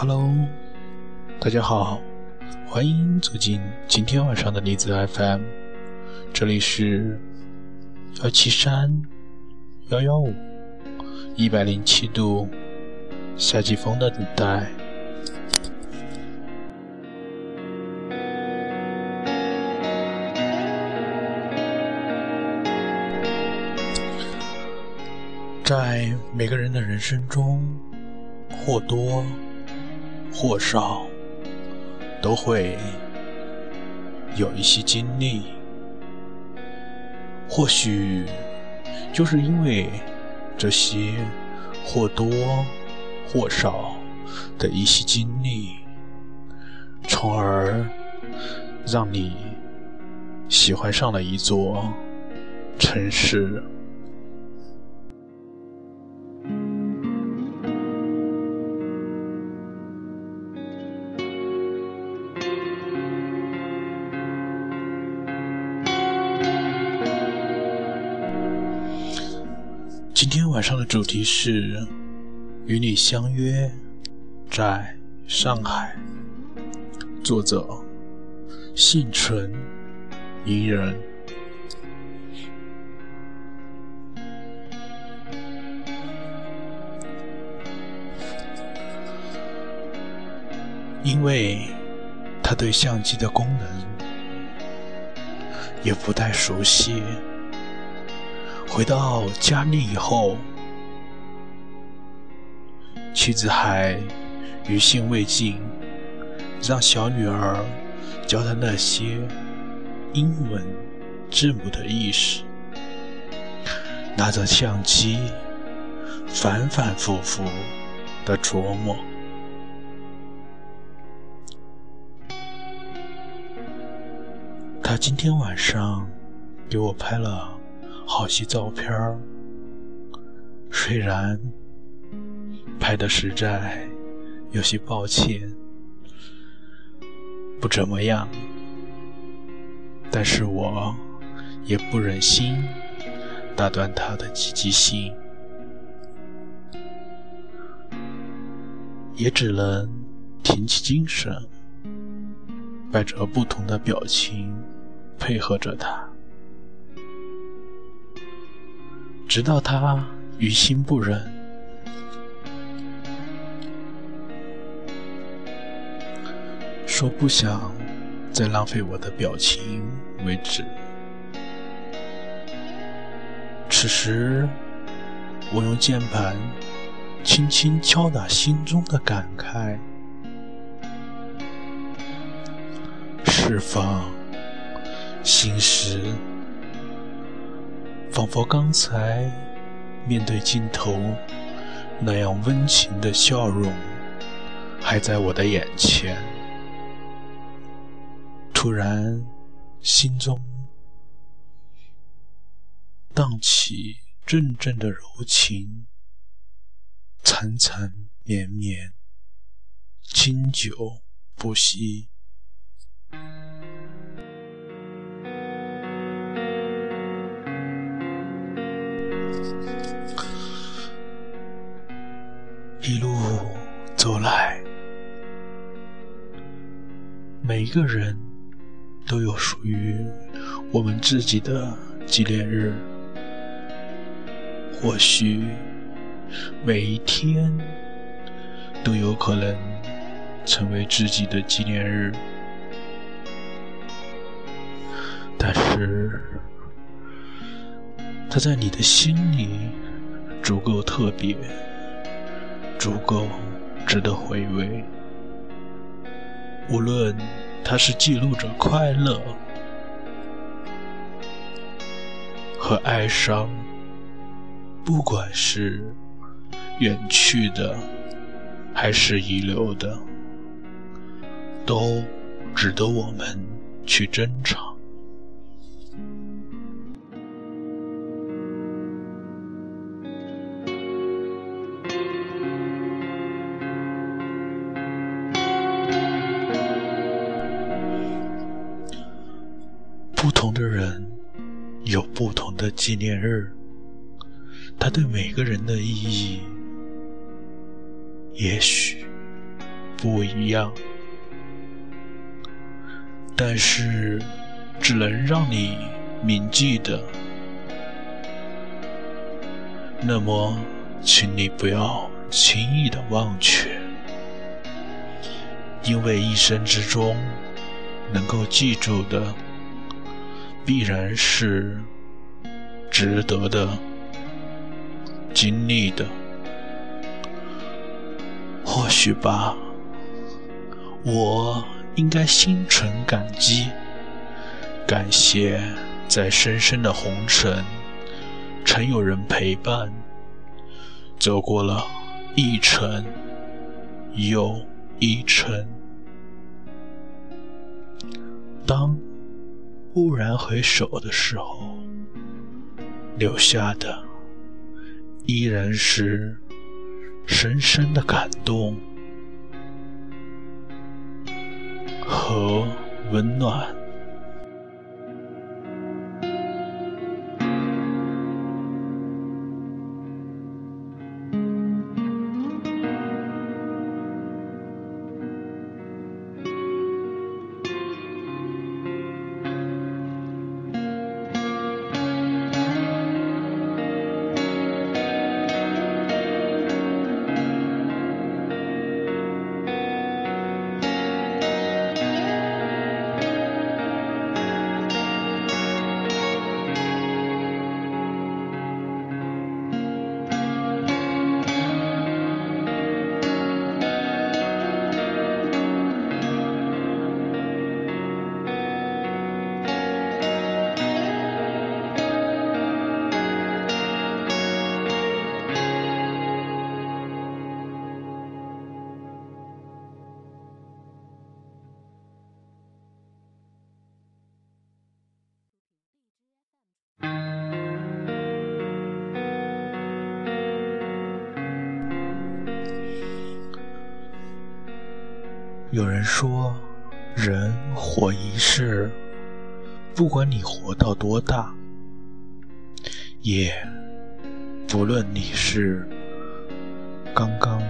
Hello，大家好，欢迎走进今天晚上的离子 FM，这里是幺七三幺幺五一百零七度夏季风的等待。在每个人的人生中，或多或少都会有一些经历。或许就是因为这些或多或少的一些经历，从而让你喜欢上了一座城市。晚上的主题是与你相约在上海。作者：幸存伊人。因为他对相机的功能也不太熟悉。回到家里以后，妻子还余兴未尽，让小女儿教她那些英文字母的意思。拿着相机，反反复复的琢磨。他今天晚上给我拍了。好些照片，虽然拍的实在有些抱歉，不怎么样，但是我也不忍心打断他的积极性，也只能挺起精神，摆着不同的表情配合着他。直到他于心不忍，说不想再浪费我的表情为止。此时，我用键盘轻轻敲打心中的感慨，释放心事。仿佛刚才面对镜头那样温情的笑容还在我的眼前，突然心中荡起阵阵的柔情，缠缠绵绵，经久不息。一路走来，每一个人都有属于我们自己的纪念日。或许每一天都有可能成为自己的纪念日，但是它在你的心里足够特别。足够值得回味。无论它是记录着快乐和哀伤，不管是远去的还是遗留的，都值得我们去珍藏。纪念日，它对每个人的意义也许不一样，但是只能让你铭记的。那么，请你不要轻易的忘却，因为一生之中能够记住的，必然是值得的、经历的。或许吧，我应该心存感激，感谢在深深的红尘。曾有人陪伴，走过了一程又一程。当蓦然回首的时候，留下的依然是深深的感动和温暖。有人说，人活一世，不管你活到多大，也不论你是刚刚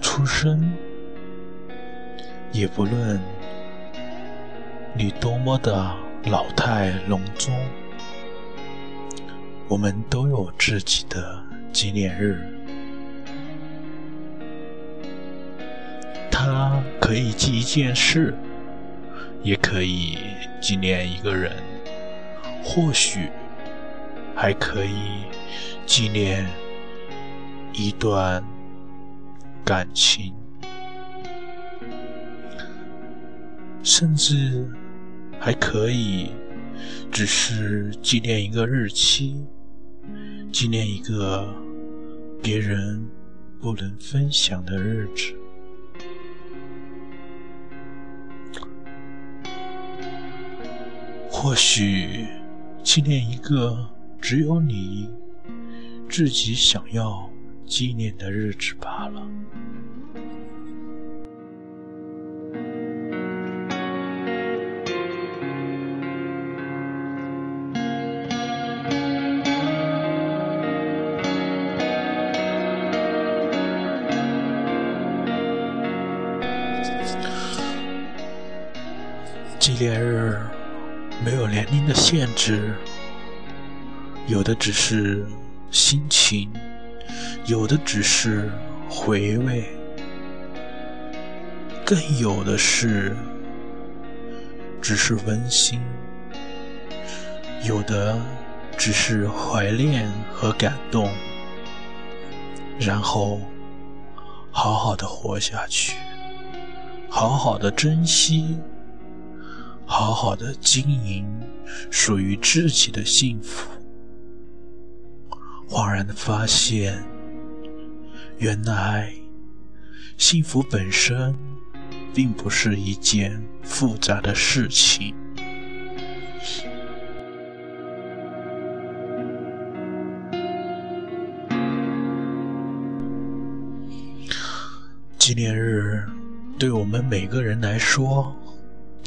出生，也不论你多么的老态龙钟，我们都有自己的纪念日。可以记一件事，也可以纪念一个人，或许还可以纪念一段感情，甚至还可以只是纪念一个日期，纪念一个别人不能分享的日子。或许纪念一个只有你自己想要纪念的日子罢了。纪念日。您的限制，有的只是心情，有的只是回味，更有的是只是温馨，有的只是怀念和感动，然后好好的活下去，好好的珍惜。好好的经营属于自己的幸福，恍然的发现，原来幸福本身并不是一件复杂的事情。纪念日对我们每个人来说。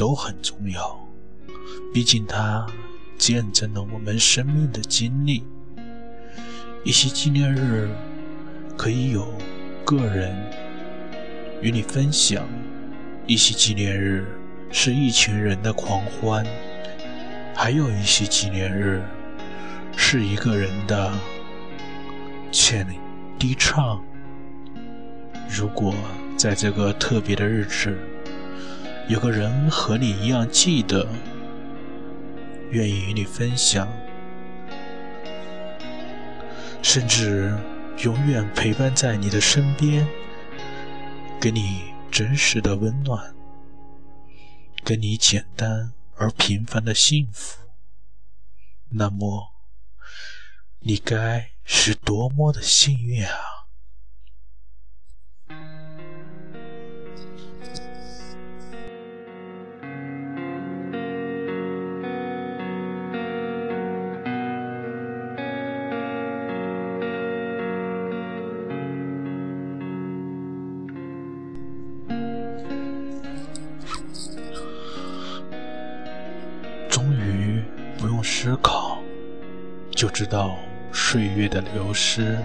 都很重要，毕竟它见证了我们生命的经历。一些纪念日可以有个人，与你分享，一些纪念日是一群人的狂欢，还有一些纪念日是一个人的欠低唱。如果在这个特别的日子，有个人和你一样记得，愿意与你分享，甚至永远陪伴在你的身边，给你真实的温暖，给你简单而平凡的幸福，那么你该是多么的幸运啊！到岁月的流失，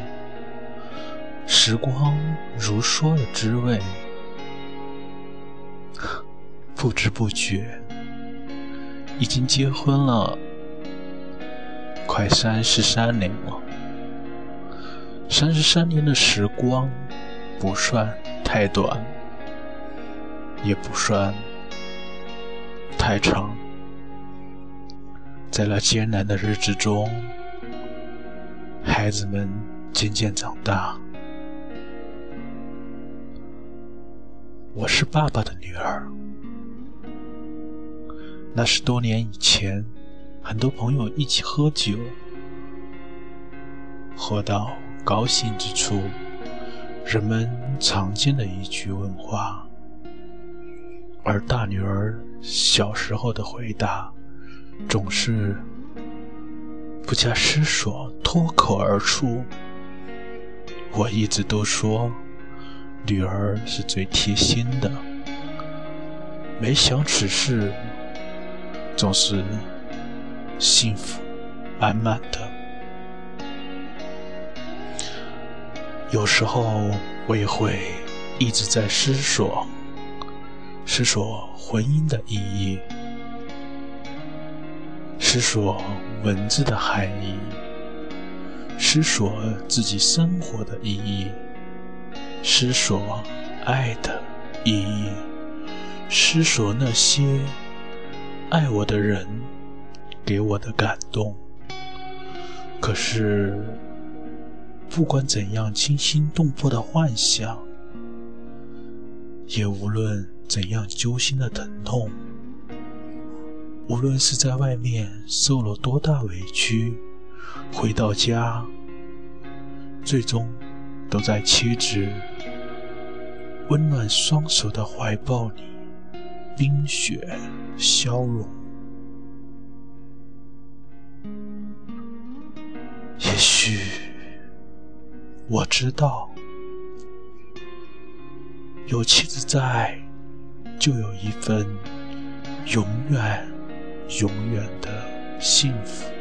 时光如梭的滋味。不知不觉，已经结婚了，快三十三年了。三十三年的时光，不算太短，也不算太长。在那艰难的日子中，孩子们渐渐长大。我是爸爸的女儿。那是多年以前，很多朋友一起喝酒，喝到高兴之处，人们常见的一句问话，而大女儿小时候的回答。总是不加思索脱口而出。我一直都说，女儿是最贴心的。没想此事总是幸福满满的。有时候我也会一直在思索，思索婚姻的意义。思索文字的含义，思索自己生活的意义，思索爱的意义，思索那些爱我的人给我的感动。可是，不管怎样惊心动魄的幻想，也无论怎样揪心的疼痛。无论是在外面受了多大委屈，回到家，最终都在妻子温暖双手的怀抱里冰雪消融。也许我知道，有妻子在，就有一份永远。永远的幸福。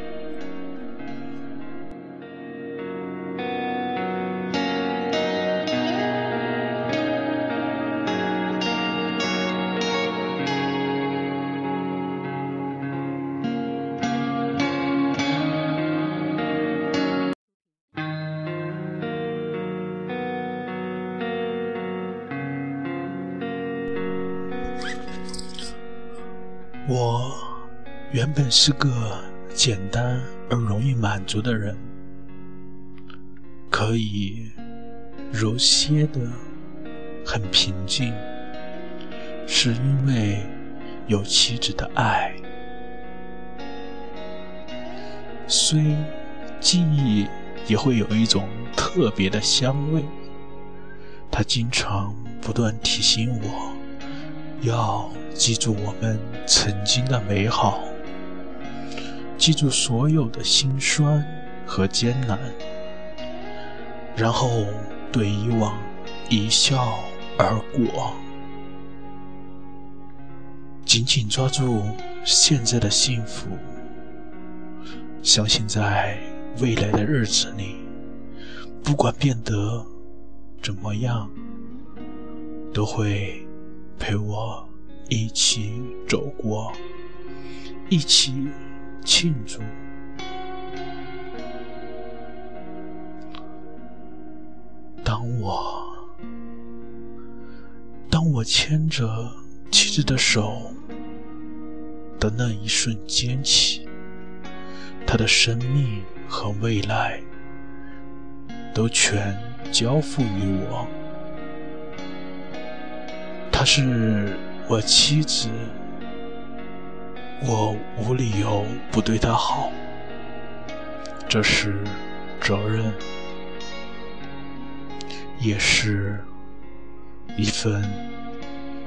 是个简单而容易满足的人，可以如歇的很平静，是因为有妻子的爱。虽记忆也会有一种特别的香味，它经常不断提醒我，要记住我们曾经的美好。记住所有的辛酸和艰难，然后对以往一笑而过，紧紧抓住现在的幸福，相信在未来的日子里，不管变得怎么样，都会陪我一起走过，一起庆祝。当我当我牵着妻子的手的那一瞬间起，她的生命和未来都全交付于我。她是我妻子，我无理由不对她好，这是责任。也是一份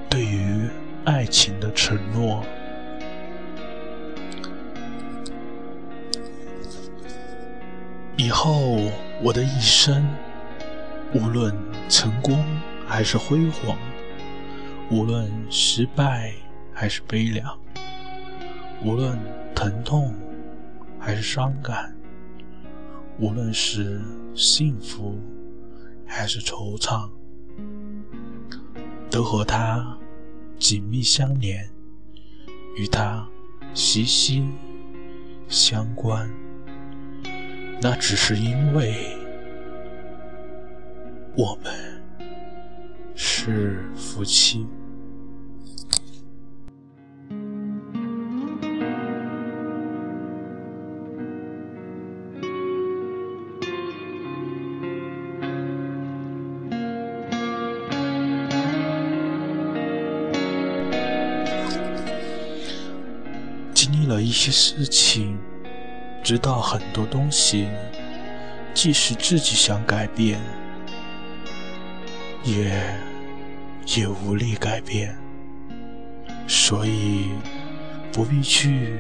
对于爱情的承诺。以后我的一生，无论成功还是辉煌，无论失败还是悲凉，无论疼痛还是伤感，无论是幸福。还是惆怅，都和他紧密相连，与他息息相关。那只是因为我们是夫妻。一些事情，知道很多东西，即使自己想改变，也也无力改变，所以不必去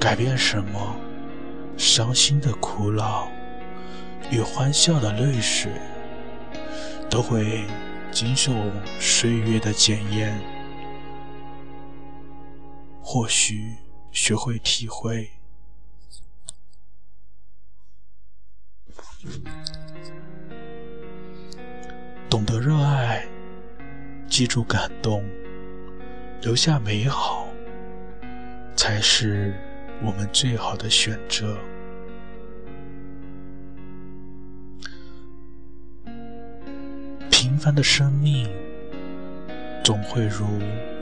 改变什么。伤心的苦恼与欢笑的泪水，都会经受岁月的检验。或许学会体会，懂得热爱，记住感动，留下美好，才是我们最好的选择。平凡的生命，总会如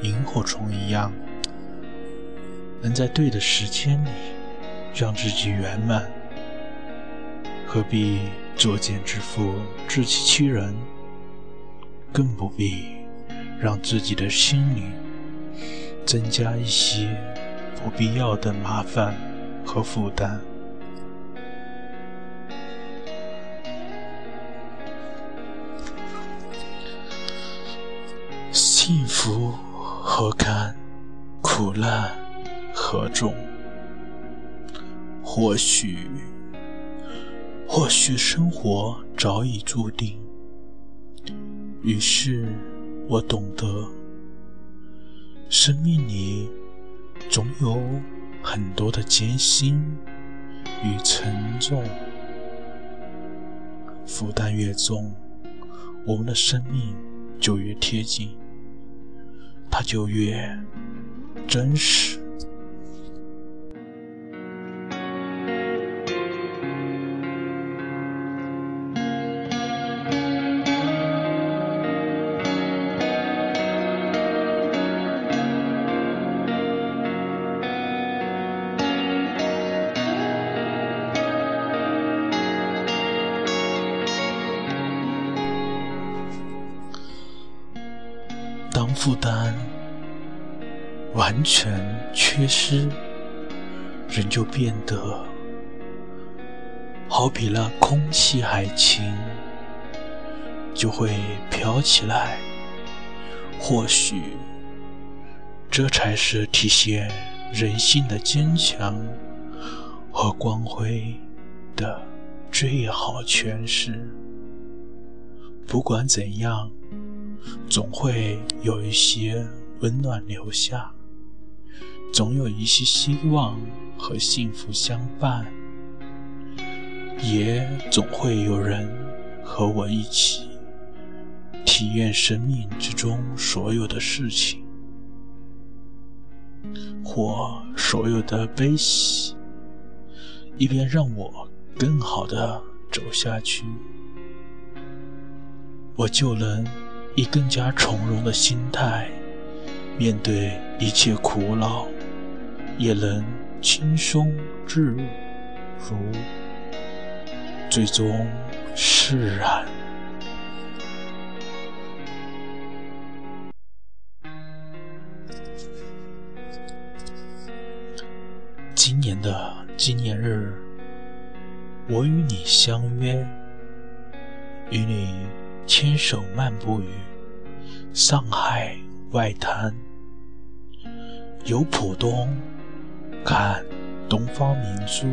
萤火虫一样。能在对的时间里让自己圆满，何必作茧自缚、自欺欺人？更不必让自己的心里增加一些不必要的麻烦和负担。幸福何堪，苦难。何重？或许，或许生活早已注定。于是我懂得，生命里总有很多的艰辛与沉重。负担越重，我们的生命就越贴近，它就越真实。全缺失，人就变得好比那空气海晴，就会飘起来。或许这才是体现人性的坚强和光辉的最好诠释。不管怎样。总会有一些温暖留下，总有一些希望和幸福相伴，也总会有人和我一起体验生命之中所有的事情，或所有的悲喜，以便让我更好的走下去，我就能以更加从容的心态面对一切苦恼，也能轻松自如，最终释然。今年的纪念日，我与你相约，与你牵手漫步于上海外滩，游浦东，看东方明珠，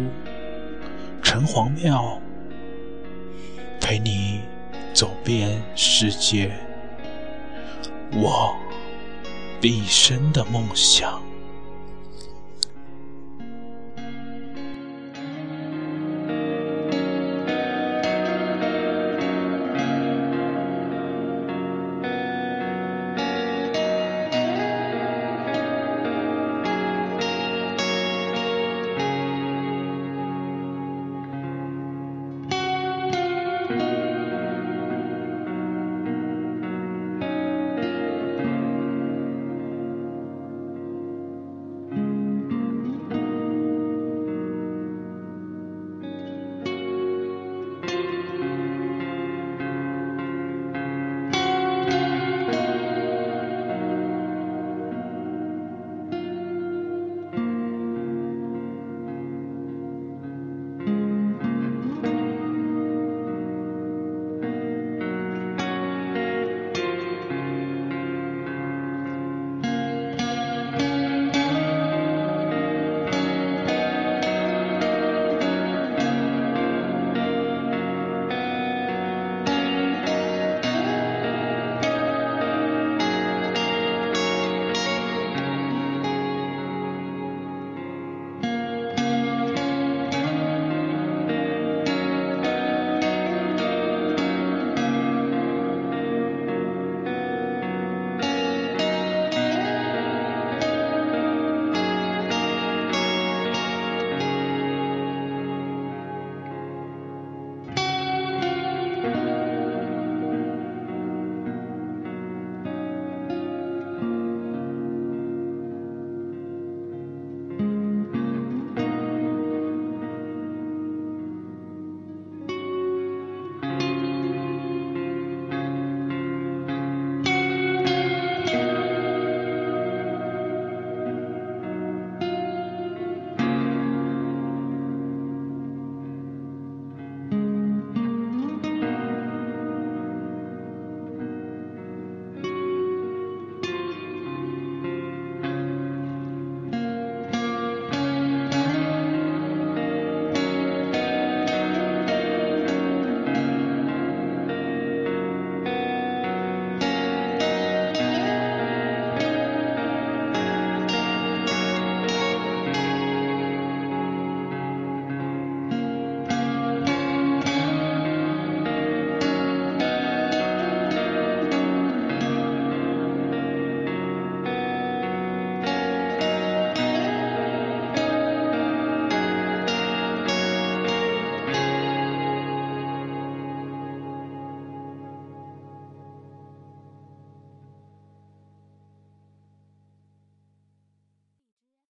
城隍庙，陪你走遍世界，我毕生的梦想。